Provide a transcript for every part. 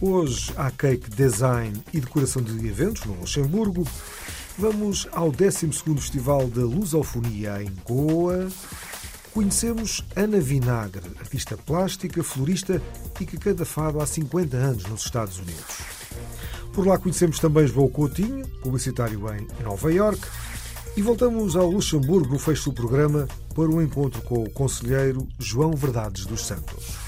Hoje há cake design e decoração de eventos no Luxemburgo. Vamos ao 12º Festival da Lusofonia em Goa. Conhecemos Ana Vinagre, artista plástica, florista e que canta fado há 50 anos nos Estados Unidos. Por lá conhecemos também João Coutinho, publicitário em Nova York. E voltamos ao Luxemburgo no fecho do programa para um encontro com o conselheiro João Verdades dos Santos.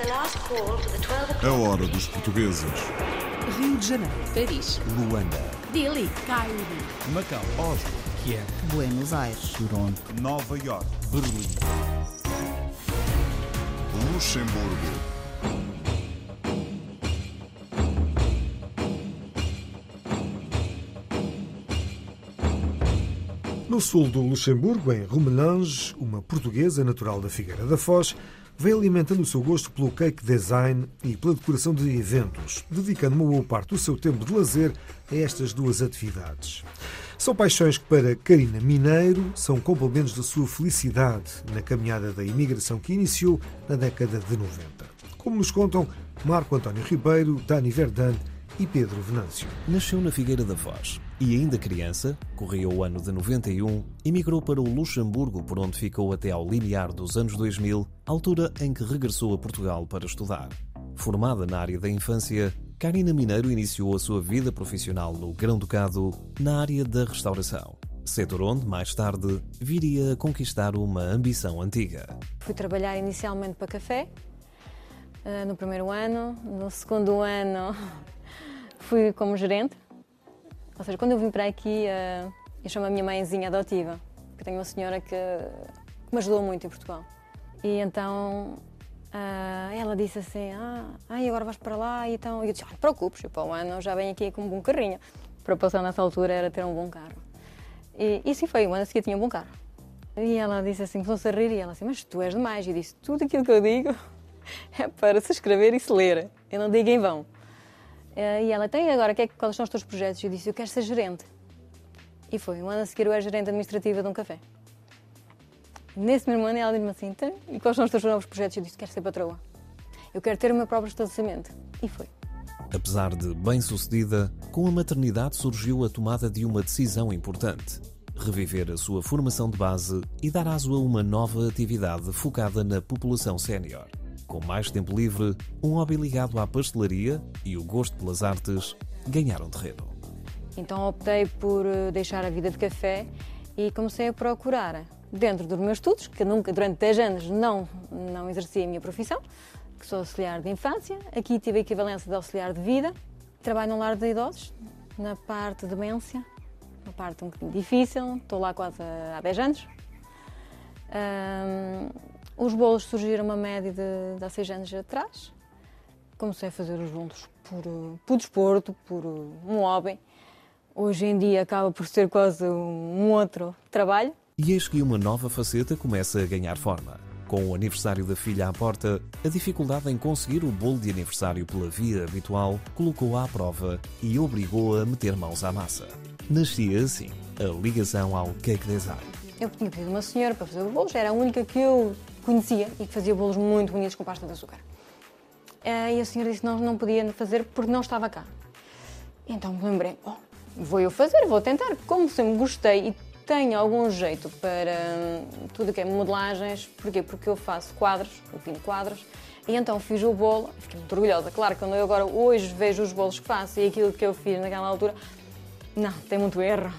A hora dos portugueses. Rio de Janeiro, Paris, Luanda, Dili, Cairo, Macau, Oslo, Kiev, Buenos Aires. Toronto, Nova York. Berlim. Luxemburgo. No sul do Luxemburgo, em Rumelange, uma portuguesa natural da Figueira da Foz vem alimentando o seu gosto pelo cake design e pela decoração de eventos, dedicando uma boa parte do seu tempo de lazer a estas duas atividades. São paixões que, para Karina Mineiro, são complementos da sua felicidade na caminhada da imigração que iniciou na década de 90. Como nos contam Marco António Ribeiro, Dani Verdan e Pedro Venâncio. Nasceu na Figueira da Foz e, ainda criança, corria o ano de 91, emigrou para o Luxemburgo, por onde ficou até ao limiar dos anos 2000, altura em que regressou a Portugal para estudar. Formada na área da infância, Karina Mineiro iniciou a sua vida profissional no Grão-Ducado na área da restauração, setor onde, mais tarde, viria a conquistar uma ambição antiga. Fui trabalhar inicialmente para café, eh, no primeiro ano. No segundo ano, fui como gerente. Ou seja, quando eu vim para aqui, eh, eu chamo a minha mãezinha adotiva, eu tenho uma senhora que, que me ajudou muito em Portugal. E então ah, ela disse assim: Ah, ai, agora vais para lá. E então eu disse: Ah, não te preocupes, eu para o ano já venho aqui com um bom carrinho. Para passar nessa altura era ter um bom carro. E, e sim foi, o ano a seguir tinha um bom carro. E ela disse assim, começou-se a rir, e ela assim, mas tu és demais. E eu disse, tudo aquilo que eu digo é para se escrever e se ler. Eu não digo em vão. Eh, E ela, tem agora, que é, quais são os teus projetos? Eu disse, eu quero ser gerente. E foi, um ano a seguir eu era gerente administrativa de um café. Nesse mesmo ano ela disse-me assim, e quais são os teus novos projetos? Eu disse, quero ser patroa. Eu quero ter o meu próprio estabelecimento. E foi. Apesar de bem-sucedida, com a maternidade surgiu a tomada de uma decisão importante: reviver a sua formação de base e dar aso a uma nova atividade focada na população sénior. Com mais tempo livre, um hobby ligado à pastelaria e o gosto pelas artes ganharam terreno. Então optei por eh, deixar a vida de café e comecei a procurar, dentro dos meus estudos, que nunca, durante 10 anos, não, não exerci a minha profissão, que sou auxiliar de infância. Aqui tive a equivalência de auxiliar de vida. Trabalho num lar de idosos, na parte de demência, uma parte um bocadinho difícil, estou lá quase há 10 anos. Os bolos surgiram uma média de, de há 6 anos atrás. Comecei a fazer os bolos por, por desporto, por um hobby hoje em dia acaba por ser quase um outro trabalho. E eis que uma nova faceta começa a ganhar forma. Com o aniversário da filha à porta, a dificuldade em conseguir o bolo de aniversário pela via habitual colocou-a à prova e obrigou-a a meter mãos à massa. Nascia assim a ligação ao cake design. Eu tinha pedido uma senhora para fazer os bolos, era a única que eu conhecia e que fazia bolos muito bonitos com pasta de açúcar. Eh, E a senhora disse que não, não podia fazer porque não estava cá. Então me lembrei, oh, vou eu fazer, vou tentar. Como sempre gostei e tenho algum jeito para hum, tudo o que é modelagens, porquê? Porque eu faço quadros, eu pinto quadros, e então fiz o bolo, fiquei muito orgulhosa. Claro, quando eu agora hoje vejo os bolos que faço e aquilo que eu fiz naquela altura, não, tem muito erro.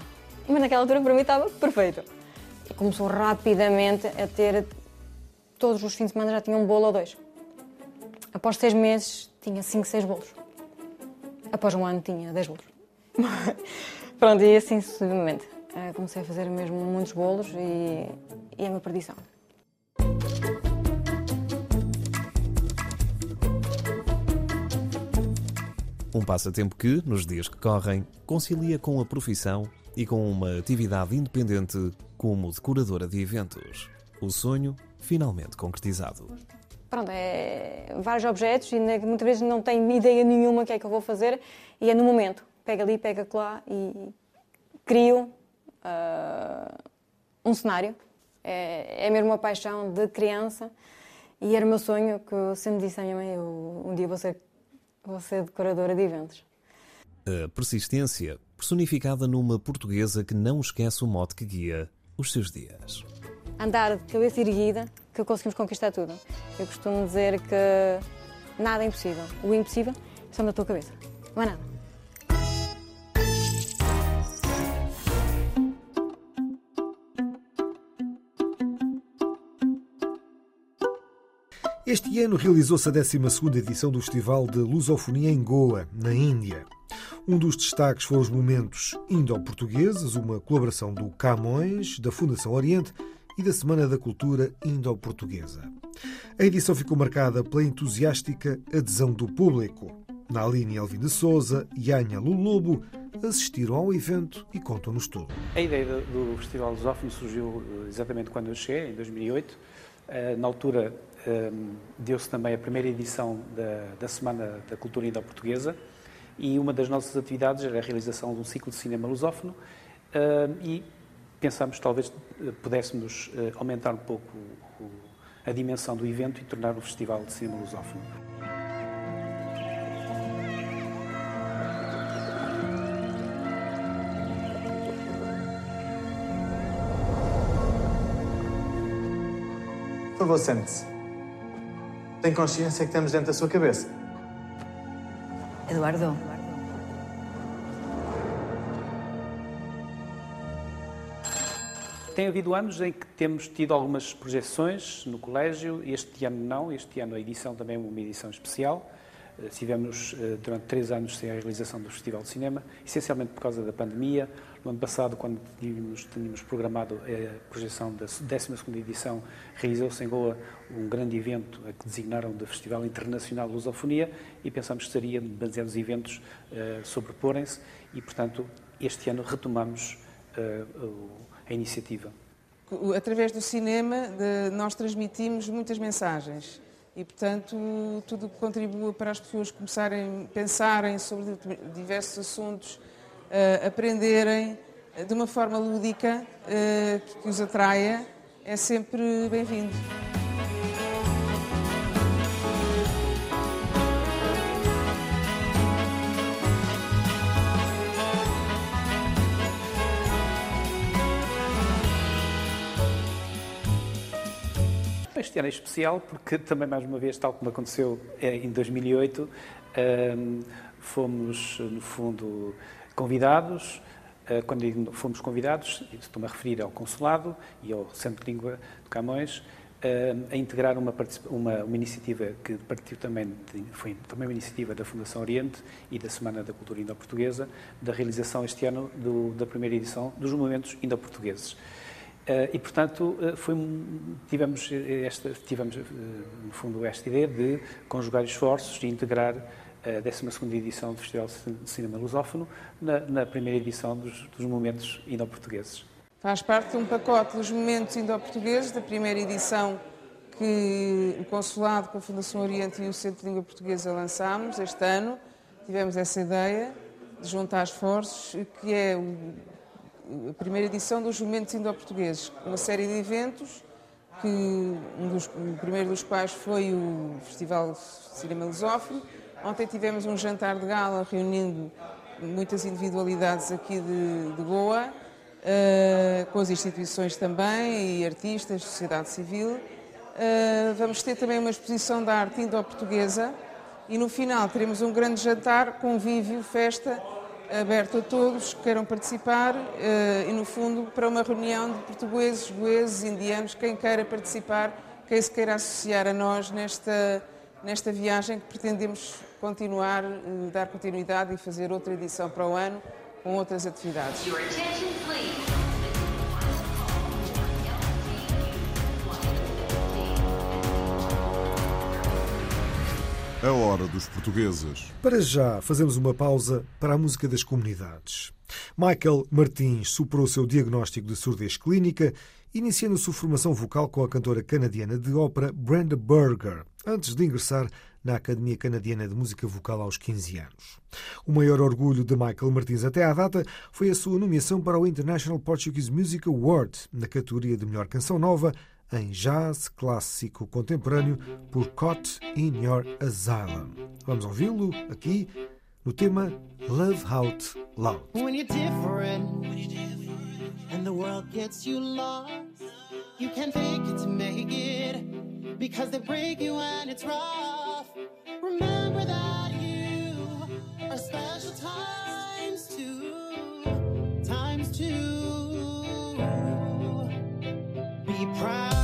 Mas naquela altura para mim estava perfeito. E começou rapidamente a ter, todos os fins de semana já tinha um bolo ou dois. Após seis meses tinha cinco, seis bolos. Após um ano tinha dez bolos. Pronto, e assim sucessivamente. Eh, Comecei a fazer mesmo muitos bolos e, e é uma perdição. Um passatempo que, nos dias que correm, concilia com a profissão e com uma atividade independente como decoradora de eventos. O sonho finalmente concretizado. Pronto, é vários objetos e muitas vezes não tenho ideia nenhuma o que é que eu vou fazer e é no momento. Pega ali, pega lá e crio uh, um cenário. É, é mesmo uma paixão de criança e era o meu sonho que eu sempre disse à minha mãe, eu, um dia vou ser, vou ser decoradora de eventos. A persistência personificada numa portuguesa que não esquece o mote que guia os seus dias. Andar de cabeça erguida, que conseguimos conquistar tudo. Eu costumo dizer que nada é impossível. O impossível está na tua cabeça. Não é nada. Este ano realizou-se a 12ª edição do Festival de Lusofonia em Goa, na Índia. Um dos destaques foram os momentos indo-portugueses, uma colaboração do Camões, da Fundação Oriente e da Semana da Cultura Indo-Portuguesa. A edição ficou marcada pela entusiástica adesão do público. Naline Alvin de Souza e Anya Lulobo assistiram ao evento e contam-nos tudo. A ideia do Festival Lusófono surgiu eh, exatamente quando eu cheguei, em 2008. Eh, na altura Ehm, deu-se também a primeira edição da, Semana da Cultura Indo-Portuguesa e uma das nossas atividades era a realização de um ciclo de cinema lusófono e pensámos talvez eh, pudéssemos eh, aumentar um pouco a dimensão do evento e tornar um festival de cinema lusófono. Por favor, sente-se. Tem consciência que temos dentro da sua cabeça? Eduardo. Tem havido anos em que temos tido algumas projeções no colégio, este ano não, este ano a edição também é uma edição especial. Tivemos eh, durante três anos sem a realização do Festival de Cinema, essencialmente por causa da pandemia. No ano passado, quando tínhamos, tínhamos programado a projeção da 12ª edição, realizou-se em Goa um grande evento a que designaram de Festival Internacional de Lusofonia e pensámos que seria demasiados eventos uh, sobreporem-se e, portanto, este ano retomamos uh, a iniciativa. Através do cinema, nós transmitimos muitas mensagens e, portanto, tudo que contribua para as pessoas começarem a pensarem sobre diversos assuntos, uh, aprenderem uh, de uma forma lúdica uh, que os atraia, é sempre bem-vindo. Este ano é especial porque também, mais uma vez, tal como aconteceu eh, em 2008, ehm, fomos, no fundo, convidados. Eh, quando fomos convidados, estou-me a referir ao Consulado e ao Centro de Língua de Camões, ehm, a integrar uma, uma, uma, iniciativa que partiu também, de, foi também uma iniciativa da Fundação Oriente e da Semana da Cultura Indo-Portuguesa, da realização este ano do, da primeira edição dos Movimentos Indo-Portugueses. Uh, e, portanto, uh, foi, tivemos, esta, tivemos, no fundo, esta ideia de conjugar esforços e integrar a 12 edição do Festival de Cinema Lusófono na, na primeira edição dos, dos Momentos Indo-Portugueses. Faz parte de um pacote dos Momentos Indo-Portugueses, da primeira edição que o Consulado com a Fundação Oriente e o Centro de Língua Portuguesa lançámos este ano. Tivemos essa ideia de juntar esforços, que é o a primeira edição dos Momentos Indo-Portugueses, uma série de eventos, que um dos, o primeiro dos quais foi o Festival Cinema Lusófono. Ontem tivemos um jantar de gala reunindo muitas individualidades aqui de, de Goa, uh, com as instituições também, e artistas, sociedade civil. Uh, vamos ter também uma exposição da arte indo-portuguesa e no final teremos um grande jantar, convívio, festa aberto a todos que queiram participar uh, e, no fundo, para uma reunião de portugueses, goeses, indianos, quem queira participar, quem se queira associar a nós nesta, nesta viagem que pretendemos continuar, uh, dar continuidade e fazer outra edição para o ano com outras atividades. A hora dos portugueses. Para já, fazemos uma pausa para a música das comunidades. Michael Martins superou o seu diagnóstico de surdez clínica, iniciando sua formação vocal com a cantora canadiana de ópera Brenda Berger, antes de ingressar na Academia Canadiana de Música Vocal aos 15 anos. O maior orgulho de Michael Martins até à data foi a sua nomeação para o International Portuguese Music Award na categoria de melhor canção nova em jazz clássico contemporâneo por Caught in Your Asylum. Vamos ouvi-lo aqui no tema Love Out Loud. When you're different, and the world gets you lost, you can fake it to make it because they break you and it's rough. Remember that you are special times two, times two. Be proud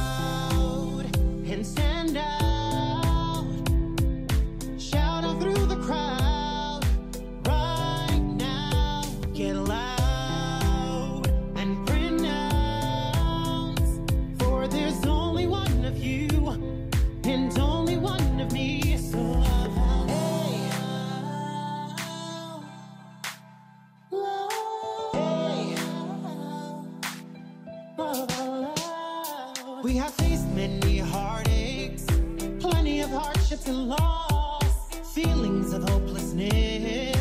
We have faced many heartaches, plenty of hardships and loss, feelings of hopelessness,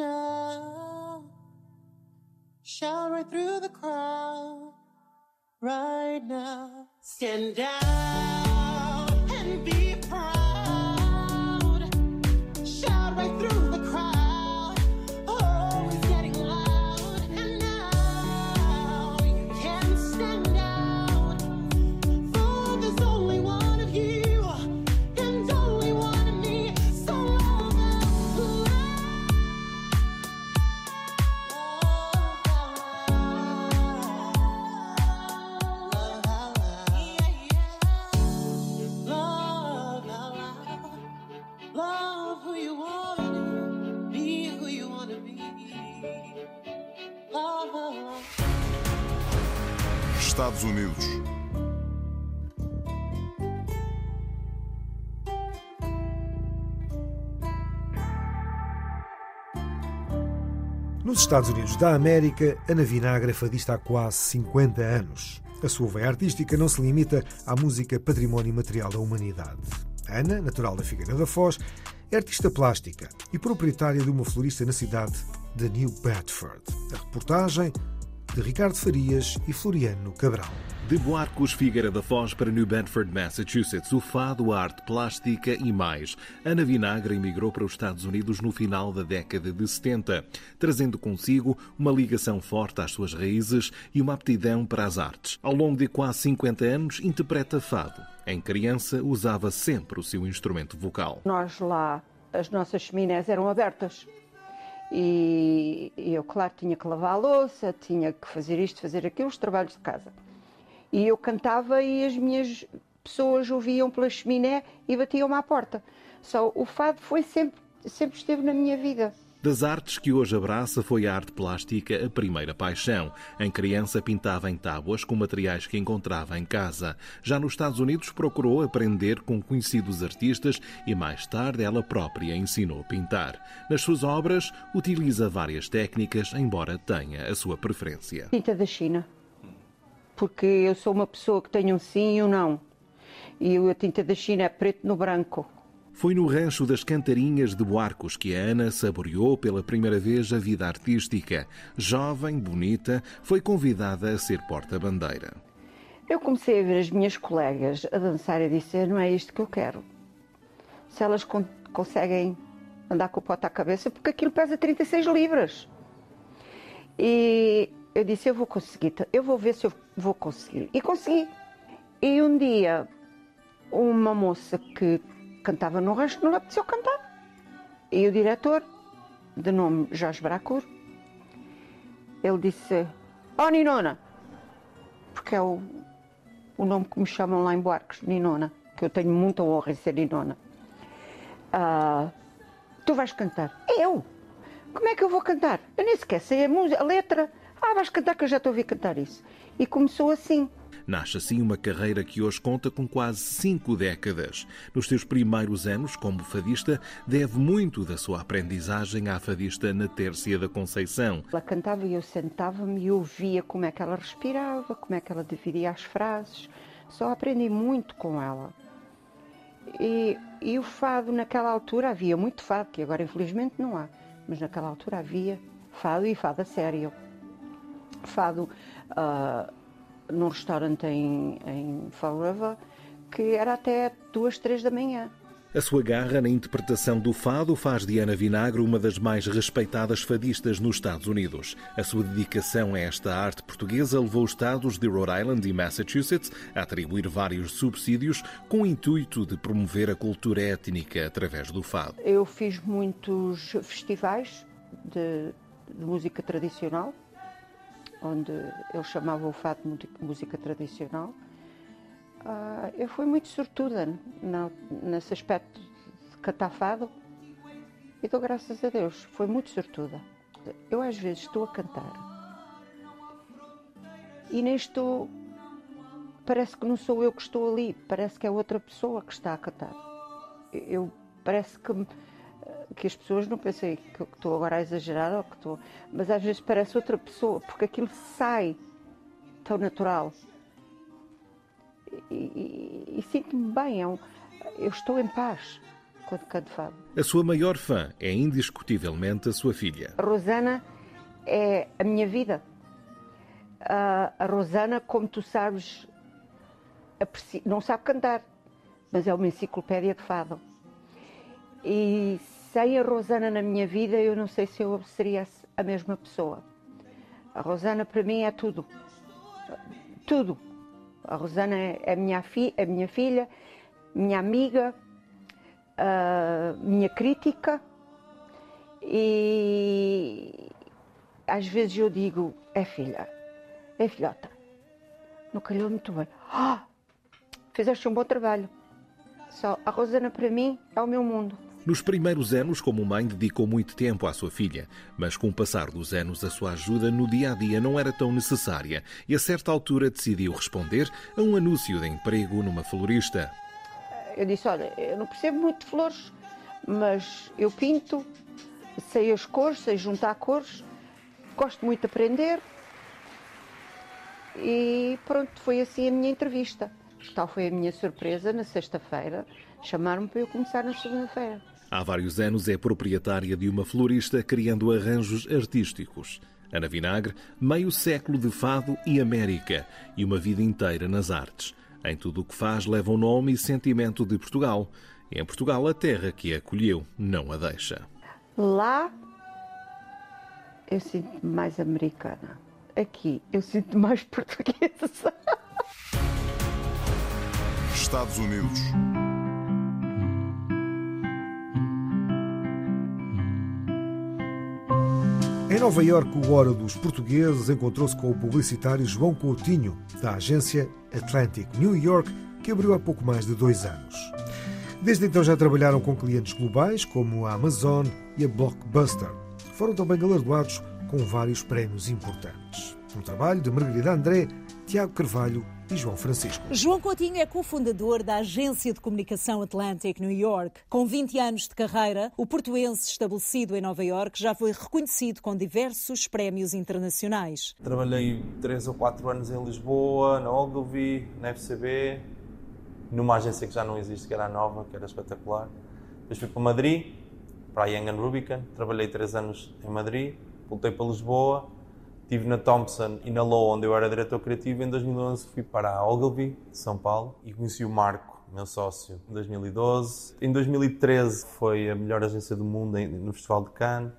up. Shout right through the crowd right now. Stand out Estados Unidos. Nos Estados Unidos da América, Ana Vinagre é fadista há quase 50 anos. A sua veia artística não se limita à música património material da humanidade. Ana, natural da Figueira da Foz, é artista plástica e proprietária de uma florista na cidade de New Bedford. A reportagem de Ricardo Farias e Floriano Cabral. De Boarcos Figueira da Foz para New Bedford, Massachusetts, o fado, a arte plástica e mais. Ana Vinagre emigrou para os Estados Unidos no final da década de 70, trazendo consigo uma ligação forte às suas raízes e uma aptidão para as artes. Ao longo de quase 50 anos, interpreta fado. Em criança, usava sempre o seu instrumento vocal. Nós lá, as nossas chaminés eram abertas. E eu, claro, tinha que lavar a louça, tinha que fazer isto, fazer aquilo, os trabalhos de casa. E eu cantava e as minhas pessoas ouviam pela chaminé e batiam-me à porta. Só o fado foi sempre, sempre esteve na minha vida. Das artes que hoje abraça foi a arte plástica a primeira paixão. Em criança pintava em tábuas com materiais que encontrava em casa. Já nos Estados Unidos procurou aprender com conhecidos artistas e mais tarde ela própria ensinou a pintar. Nas suas obras utiliza várias técnicas, embora tenha a sua preferência. Tinta da China. Porque eu sou uma pessoa que tem um sim e um não. E a tinta da China é preto no branco. Foi no rancho das Cantarinhas de Boarcos que a Ana saboreou pela primeira vez a vida artística. Jovem, bonita, foi convidada a ser porta-bandeira. Eu comecei a ver as minhas colegas a dançar e disse: não é isto que eu quero. Se elas con conseguem andar com o pote à cabeça, porque aquilo pesa 36 libras. E eu disse: eu vou conseguir, eu vou ver se eu vou conseguir. E consegui. E um dia, uma moça que cantava no rancho não lhe apeteceu cantar. E o diretor, de nome Jorge Bracur, ele disse: Oh, Ninona, porque é o, o nome que me chamam lá em Boarcos, Ninona, que eu tenho muita honra em ser Ninona. Ah, tu vais cantar. Eu? Como é que eu vou cantar? Eu nem sequer sei a, música, a letra. Ah, vais cantar que eu já estou a ouvir cantar isso. E começou assim. Nasce assim uma carreira que hoje conta com quase cinco décadas. Nos seus primeiros anos como fadista, deve muito da sua aprendizagem à fadista na Tércia da Conceição. Ela cantava e eu sentava-me e ouvia como é que ela respirava, como é que ela dividia as frases. Só aprendi muito com ela. E, e o fado, naquela altura, havia muito fado, que agora infelizmente não há, mas naquela altura havia fado e fado a sério. Fado. Uh, num restaurante em, em Fall River que era até duas, três da manhã. A sua garra na interpretação do fado faz de Ana Vinagre uma das mais respeitadas fadistas nos Estados Unidos. A sua dedicação a esta arte portuguesa levou os estados de Rhode Island e Massachusetts a atribuir vários subsídios com o intuito de promover a cultura étnica através do fado. Eu fiz muitos festivais de, de música tradicional onde ele chamava o fado música tradicional. Uh, eu fui muito sortuda na, nesse aspecto de cantar fado e dou graças a Deus, foi muito sortuda. Eu às vezes estou a cantar e nem estou, parece que não sou eu que estou ali, parece que é outra pessoa que está a cantar. Eu parece que que as pessoas não pensem que estou agora a exagerar ou que estou. Mas às vezes parece outra pessoa, porque aquilo sai tão natural. E, e, e sinto-me bem, é um, eu estou em paz quando canto fado. A sua maior fã é indiscutivelmente a sua filha. A Rosana é a minha vida. A, a Rosana, como tu sabes, não sabe cantar, mas é uma enciclopédia de fado. E sem a Rosana na minha vida, eu não sei se eu seria a mesma pessoa. A Rosana para mim é tudo. Tudo. A Rosana é minha, fi é minha filha, minha amiga, minha crítica. E às vezes eu digo, é filha, é filhota. Não calhou muito bem. Ah, fizeste um bom trabalho. Só a Rosana para mim é o meu mundo. Nos primeiros anos, como mãe, dedicou muito tempo à sua filha, mas com o passar dos anos, a sua ajuda no dia a dia não era tão necessária e, a certa altura, decidiu responder a um anúncio de emprego numa florista. Eu disse: Olha, eu não percebo muito de flores, mas eu pinto, sei as cores, sei juntar cores, gosto muito de aprender. E pronto, foi assim a minha entrevista. Tal foi a minha surpresa na sexta-feira, chamaram-me para eu começar na segunda-feira. Há vários anos é proprietária de uma florista criando arranjos artísticos. Ana Vinagre, meio século de fado e América e uma vida inteira nas artes. Em tudo o que faz leva o nome e sentimento de Portugal. E em Portugal a terra que a acolheu não a deixa. Lá eu sinto-me mais americana. Aqui eu sinto mais portuguesa. Estados Unidos. Em Nova Iorque, o Hora dos Portugueses encontrou-se com o publicitário João Coutinho, da agência Atlantic New York, que abriu há pouco mais de dois anos. Desde então já trabalharam com clientes globais como a Amazon e a Blockbuster. foram também galardoados com vários prémios importantes. Um trabalho de Margarida André, Tiago Carvalho e João Francisco. João Coutinho é cofundador da agência de comunicação Atlantic New York. Com 20 anos de carreira, o portuense estabelecido em Nova York já foi reconhecido com diversos prémios internacionais. Trabalhei 3 ou 4 anos em Lisboa, na Ogilvy, na FCB, numa agência que já não existe, que era a Nova, que era espetacular. Depois fui para Madrid, para a Young Rubicon, trabalhei 3 anos em Madrid, voltei para Lisboa, Estive na Thompson e na Low, onde eu era diretor criativo. Em 2011 fui para a Ogilvy, de São Paulo, e conheci o Marco, meu sócio, em 2012. Em 2013 foi a melhor agência do mundo no Festival de Cannes.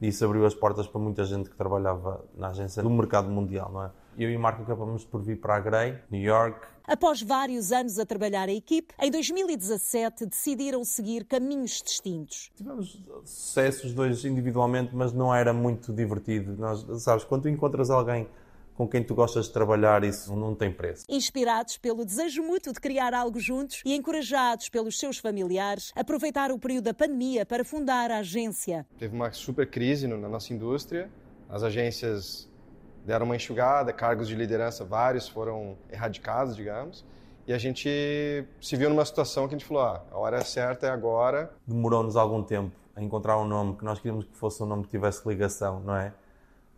E isso abriu as portas para muita gente que trabalhava na agência do mercado mundial, não é? Eu e o Marco acabamos por vir para a Grey, New York. Após vários anos a trabalhar a equipe, em 2017 decidiram seguir caminhos distintos. Tivemos sucessos dois individualmente, mas não era muito divertido. Nós, sabes, quando encontras alguém com quem tu gostas de trabalhar, isso não tem preço. Inspirados pelo desejo mútuo de criar algo juntos e encorajados pelos seus familiares, aproveitaram o período da pandemia para fundar a agência. Teve uma super crise na nossa indústria. As agências deram uma enxugada, cargos de liderança vários foram erradicados, digamos. E a gente se viu numa situação que a gente falou: ah, a hora certa é agora. Demorou-nos algum tempo a encontrar um nome que nós queríamos que fosse um nome que tivesse ligação, não é?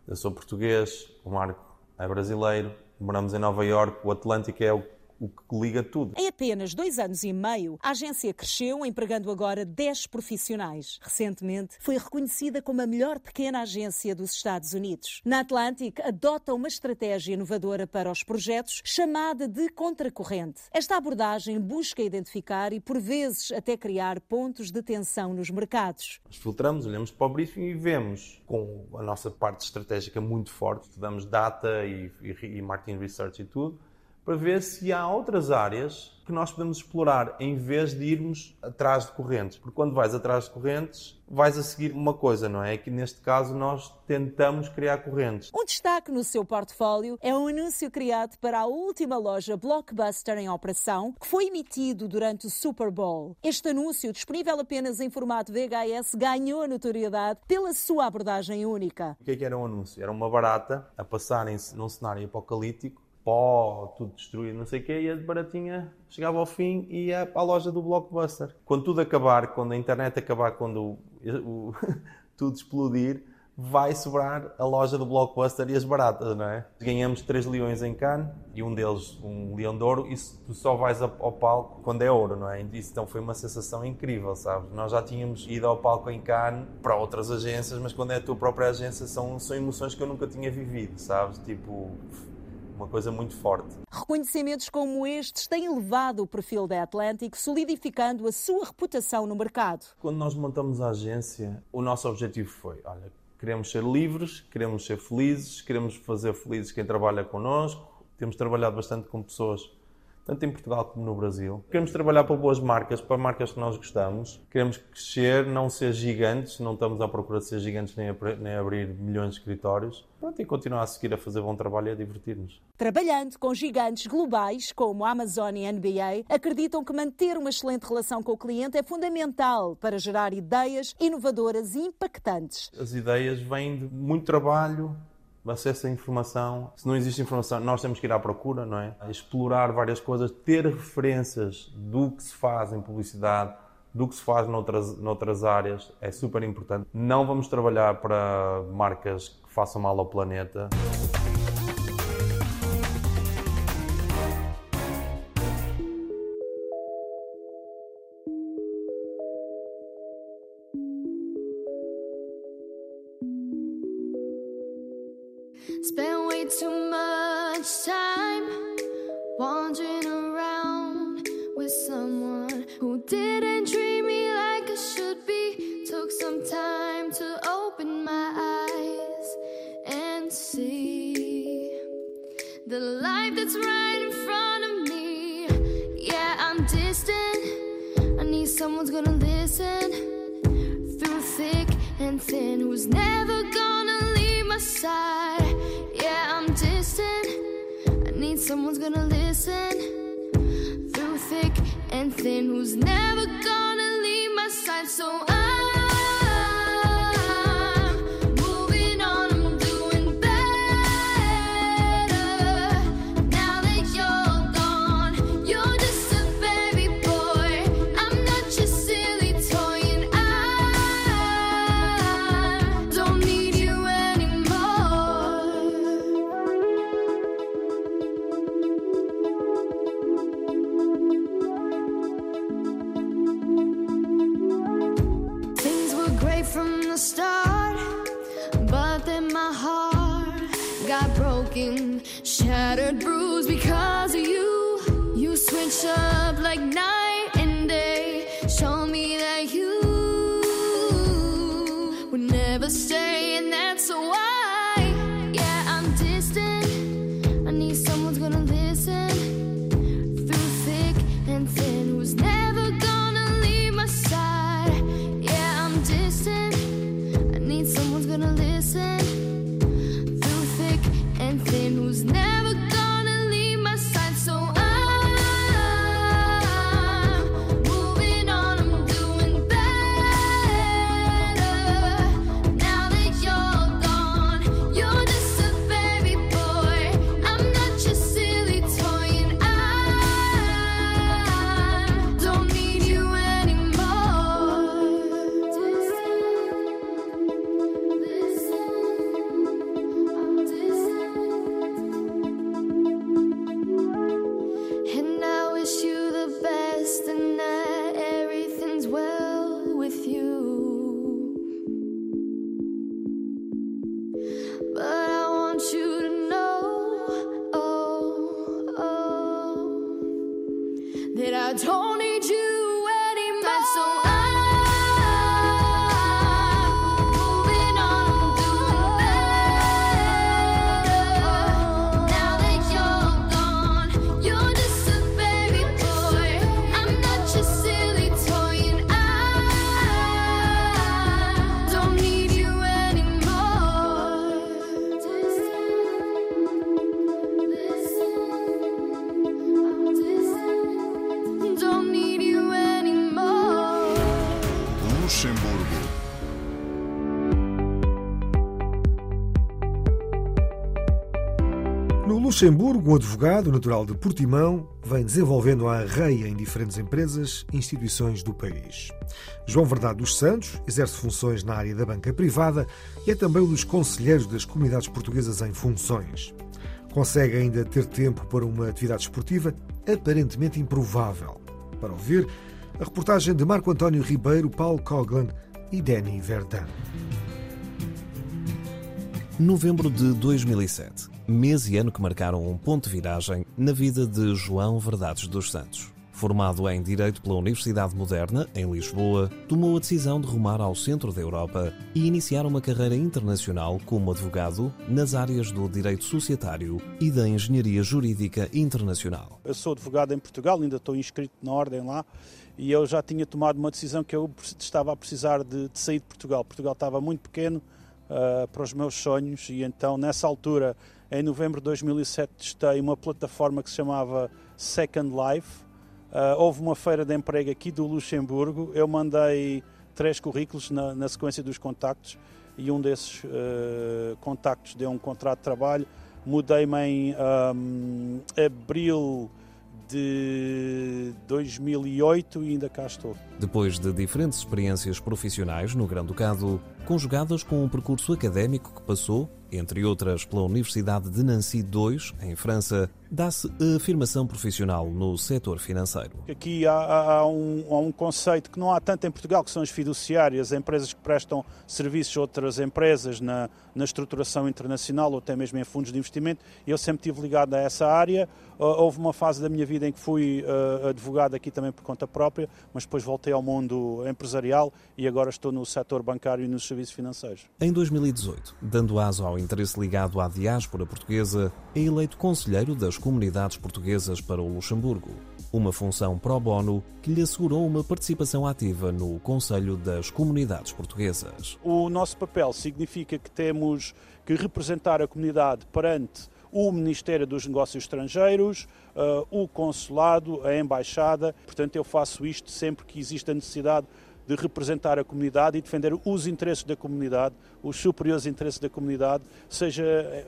Eu sou português, o Marco é brasileiro, moramos em Nova York, o Atlântico é o o que liga tudo. Em apenas dois anos e meio, a agência cresceu, empregando agora 10 profissionais. Recentemente, foi reconhecida como a melhor pequena agência dos Estados Unidos. Na Atlantic, adota uma estratégia inovadora para os projetos, chamada de contracorrente. Esta abordagem busca identificar e, por vezes, até criar pontos de tensão nos mercados. Nós filtramos, olhamos para o briefing e vemos, com a nossa parte estratégica muito forte, estudamos data e, e, e marketing research e tudo, para ver se há outras áreas que nós podemos explorar em vez de irmos atrás de correntes. Porque quando vais atrás de correntes, vais a seguir uma coisa, não é? Que neste caso nós tentamos criar correntes. Um destaque no seu portfólio é um anúncio criado para a última loja Blockbuster em operação, que foi emitido durante o Super Bowl. Este anúncio, disponível apenas em formato VHS, ganhou notoriedade pela sua abordagem única. O que, é que era um anúncio? Era uma barata a passarem-se num cenário apocalíptico pó, tudo destruído, não sei o quê, e a baratinha chegava ao fim e ia a loja do Blockbuster. Quando tudo acabar, quando a internet acabar, quando o, o, tudo explodir, vai sobrar a loja do Blockbuster e as baratas, não é? Ganhamos três leões em Cannes e um deles um leão de ouro e tu só vais ao palco quando é ouro, não é? Então foi uma sensação incrível, sabes? Nós já tínhamos ido ao palco em Cannes para outras agências, mas quando é a tua própria agência são, são emoções que eu nunca tinha vivido, sabes? Tipo, uma coisa muito forte. Reconhecimentos como estes têm elevado o perfil da Atlantic, solidificando a sua reputação no mercado. Quando nós montamos a agência, o nosso objetivo foi, olha, queremos ser livres, queremos ser felizes, queremos fazer felizes quem trabalha connosco. Temos trabalhado bastante com pessoas tanto em Portugal como no Brasil. Queremos trabalhar para boas marcas, para marcas que nós gostamos. Queremos crescer, não ser gigantes, não estamos à procura de ser gigantes nem, a, nem abrir milhões de escritórios. Pronto, e continuar a seguir a fazer bom trabalho e a divertir-nos. Trabalhando com gigantes globais como a Amazon e a NBA, acreditam que manter uma excelente relação com o cliente é fundamental para gerar ideias inovadoras e impactantes. As ideias vêm de muito trabalho, acesso à informação. Se não existe informação, nós temos que ir à procura, não é? Explorar várias coisas, ter referências do que se faz em publicidade, do que se faz noutras, noutras áreas, é super importante. Não vamos trabalhar para marcas que façam mal ao planeta. Spend way too much time wandering around with someone who didn't treat me like I should be. Took some time to open my eyes and see the life that's right in front of me. Yeah, I'm distant. I need someone's gonna listen through thick and thin who's never gonna leave my side. I'm distant. I need someone's gonna listen through thick and thin who's never gonna leave my side. So the start, but then my heart got broken, shattered, bruised because of you. You switch up like night Luxemburgo, um advogado natural de Portimão vem desenvolvendo a arreia em diferentes empresas e instituições do país. João Verdade dos Santos exerce funções na área da banca privada e é também um dos conselheiros das comunidades portuguesas em funções. Consegue ainda ter tempo para uma atividade esportiva aparentemente improvável. Para ouvir, a reportagem de Marco António Ribeiro, Paulo Coglan e Danny Verdun. Novembro de 2007, mês e ano que marcaram um ponto de viragem na vida de João Verdades dos Santos. Formado em Direito pela Universidade Moderna, em Lisboa, tomou a decisão de rumar ao centro da Europa e iniciar uma carreira internacional como advogado nas áreas do direito societário e da engenharia jurídica internacional. Eu sou advogado em Portugal, ainda estou inscrito na ordem lá e eu já tinha tomado uma decisão que eu estava a precisar de, de sair de Portugal. Portugal estava muito pequeno uh, para os meus sonhos e então nessa altura, em novembro de 2007, testei uma plataforma que se chamava Second Life. Uh, houve uma feira de emprego aqui do Luxemburgo. Eu mandei três currículos na, na sequência dos contactos e um desses uh, contactos deu um contrato de trabalho. Mudei-me em um, abril de 2008 e ainda cá estou. Depois de diferentes experiências profissionais no Grande Ducado, conjugadas com um percurso académico que passou, entre outras, pela Universidade de Nancy II, em França, dá-se a afirmação profissional no setor financeiro. Aqui há, há, um, há, um, conceito que não há tanto em Portugal, que são as fiduciárias, empresas que prestam serviços a outras empresas na, na estruturação internacional ou até mesmo em fundos de investimento. Eu sempre estive ligado a essa área. Houve uma fase da minha vida em que fui uh, advogado aqui também por conta própria, mas depois voltei ao mundo empresarial e agora estou no setor bancário e nos serviços financeiros. Em 2018, dando aso ao interesse ligado à diáspora portuguesa, é eleito conselheiro das comunidades portuguesas para o Luxemburgo, uma função pro bono que lhe assegurou uma participação ativa no Conselho das Comunidades Portuguesas. O nosso papel significa que temos que representar a comunidade perante o Ministério dos Negócios Estrangeiros, uh, o Consulado, a Embaixada. Portanto, eu faço isto sempre que existe a necessidade de representar a comunidade e defender os interesses da comunidade, os superiores interesses da comunidade, seja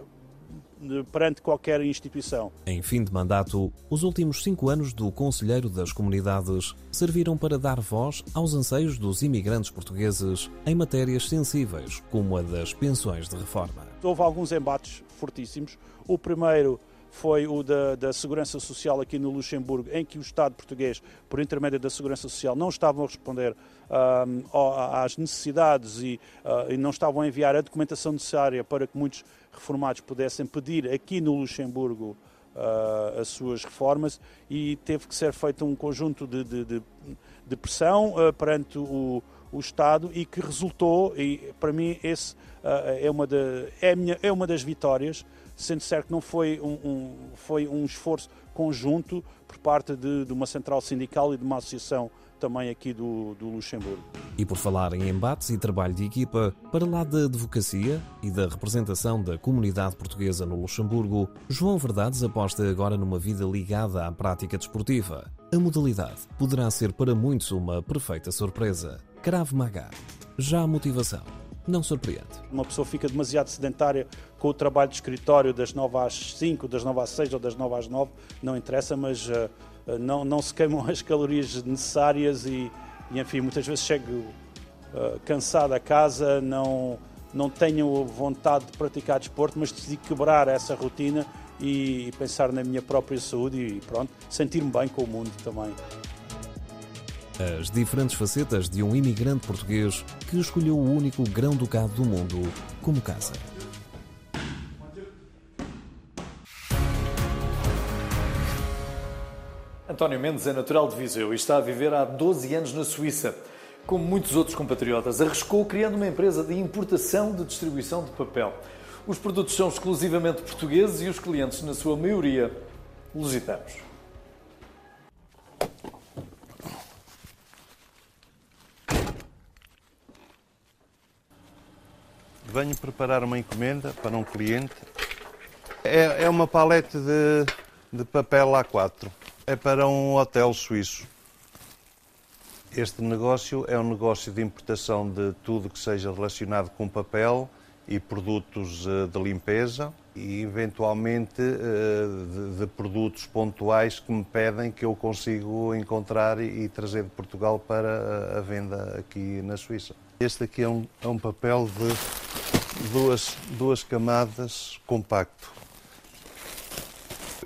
perante qualquer instituição. Em fim de mandato, os últimos cinco anos do Conselheiro das Comunidades serviram para dar voz aos anseios dos imigrantes portugueses em matérias sensíveis, como a das pensões de reforma. Houve alguns embates fortíssimos. O primeiro foi o da, da, Segurança Social aqui no Luxemburgo, em que o Estado português, por intermédio da Segurança Social, não estavam a responder às necessidades e, uh, e, não estavam a enviar a documentação necessária para que muitos reformados pudessem pedir aqui no Luxemburgo uh, as suas reformas. E teve que ser feito um conjunto de, de, de, de pressão uh, perante o, o, Estado e que resultou, e para mim esse é, uma de, é, minha, é uma das vitórias, sendo certo que não foi um, um, foi um esforço conjunto por parte de, de uma central sindical e de uma associação também aqui do, do, Luxemburgo. E por falar em embates e trabalho de equipa, para lá da advocacia e da representação da comunidade portuguesa no Luxemburgo, João Verdades aposta agora numa vida ligada à prática desportiva. A modalidade poderá ser para muitos uma perfeita surpresa. Krav Maga. Já a motivação não surpreende. Uma pessoa fica demasiado sedentária com o trabalho de escritório das 9 às 5, das 9 às 6 ou das 9 às 9, não interessa, mas uh, não, não se queimam as calorias necessárias e, e enfim, muitas vezes chego uh, cansado a casa, não, não tenho vontade de praticar desporto, mas decidi quebrar essa rotina e, e pensar na minha própria saúde e pronto, sentir-me bem com o mundo também. As diferentes facetas de um imigrante português que escolheu o único grão-ducado do mundo como casa. António Mendes é natural de Viseu e está a viver há 12 anos na Suíça. Como muitos outros compatriotas, arriscou criando uma empresa de importação de distribuição de papel. Os produtos são exclusivamente portugueses e os clientes, na sua maioria, lusitanos. Venho preparar uma encomenda para um cliente. É, é uma palete de, de papel A4 é para um hotel suíço. Este negócio é um negócio de importação de tudo que seja relacionado com papel e produtos eh, de limpeza e, eventualmente, eh, de produtos pontuais que me pedem que eu consigo encontrar e trazer de Portugal para a venda aqui na Suíça. Este aqui é um, é um papel de duas, duas camadas compacto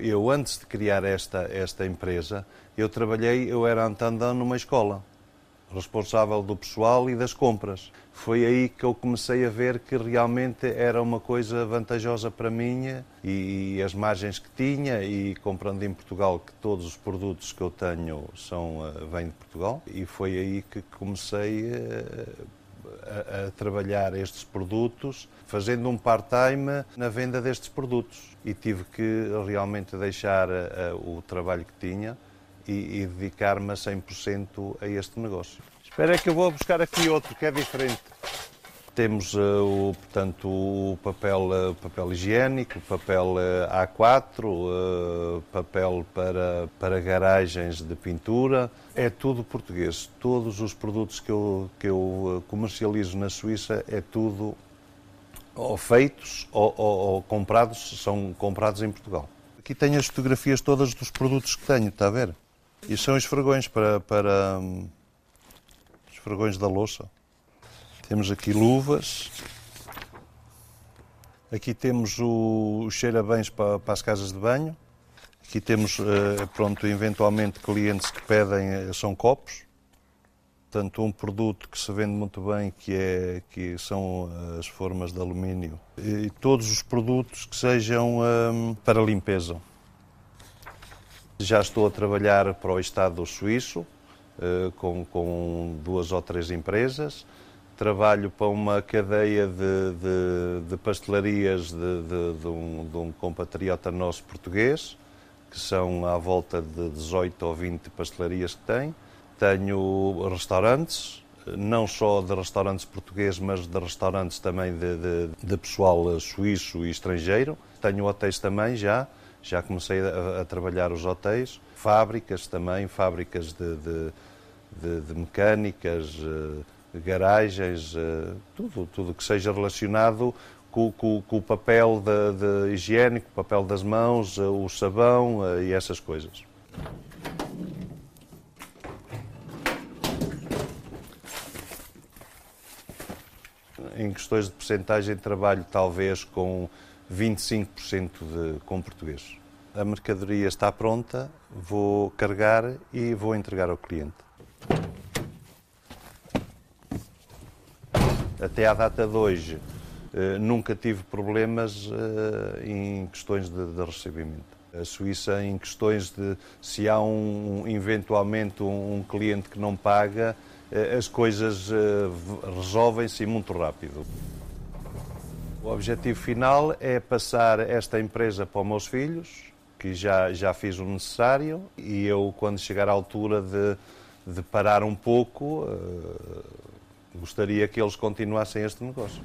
eu antes de criar esta, esta empresa, eu trabalhei, eu era antandão numa escola, responsável do pessoal e das compras. Foi aí que eu comecei a ver que realmente era uma coisa vantajosa para mim e, e as margens que tinha e comprando em Portugal que todos os produtos que eu tenho são eh, vêm de Portugal e foi aí que comecei eh, a, a trabalhar estes produtos, fazendo um part-time na venda destes produtos. E tive que realmente deixar uh, o trabalho que tinha e, e dedicar-me a 100% a este negócio. Espera que eu vou buscar aqui outro que é diferente. Temos uh, o, portanto, o papel, uh, papel higiênico, papel uh, A4, papel para, para garagens de pintura. É tudo português. Todos os produtos que eu, que eu comercializo na Suíça é tudo ou feitos ou, ou, ou comprados, são comprados em Portugal. Aqui tenho as fotografias todas dos produtos que tenho, está a ver? E são esfregões para, para um, esfregões da louça. Temos aqui luvas. Aqui temos o, o cheira-bens para, para, as casas de banho. Aqui temos, eh, pronto, eventualmente clientes que pedem, eh, são copos. Portanto, um produto que se vende muito bem, que, é, que são as formas de alumínio. E todos os produtos que sejam um, para limpeza. Já estou a trabalhar para o Estado suíço, com, com duas ou três empresas trabalho para uma cadeia de, de, de pastelarias de, um, de, um, compatriota nosso português, que são à volta de 18 ou 20 pastelarias que tem. Tenho restaurantes, não só de restaurantes portugueses, mas de restaurantes também de, pessoal suíço e estrangeiro. Tenho hotéis também já, já comecei a, a trabalhar os hotéis. Fábricas também, fábricas de, de mecânicas, eh, garagens, eh, tudo, tudo que seja relacionado com, com, com o papel de, de higiênico, o papel das mãos, eh, o sabão eh, e essas coisas. Em questões de percentagem, trabalho talvez com 25% de, com português. A mercadoria está pronta, vou carregar e vou entregar ao cliente. Até à data de hoje, eh, nunca tive problemas eh, em questões de, de recebimento. A Suíça, em questões de se há um, eventualmente um cliente que não paga, eh, as coisas resolvem-se muito rápido. O objetivo final é passar esta empresa para os meus filhos, que já, já fiz o necessário, e eu, quando chegar à altura de, de parar um pouco, gostaria que eles continuassem este negócio.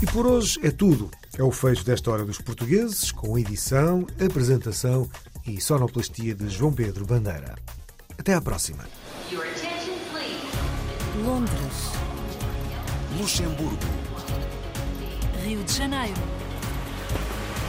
E por hoje é tudo. É o fecho desta Hora dos Portugueses, com edição, apresentação e sonoplastia de João Pedro Bandeira. Até à próxima. Londres. Luxemburgo. Rio de Janeiro.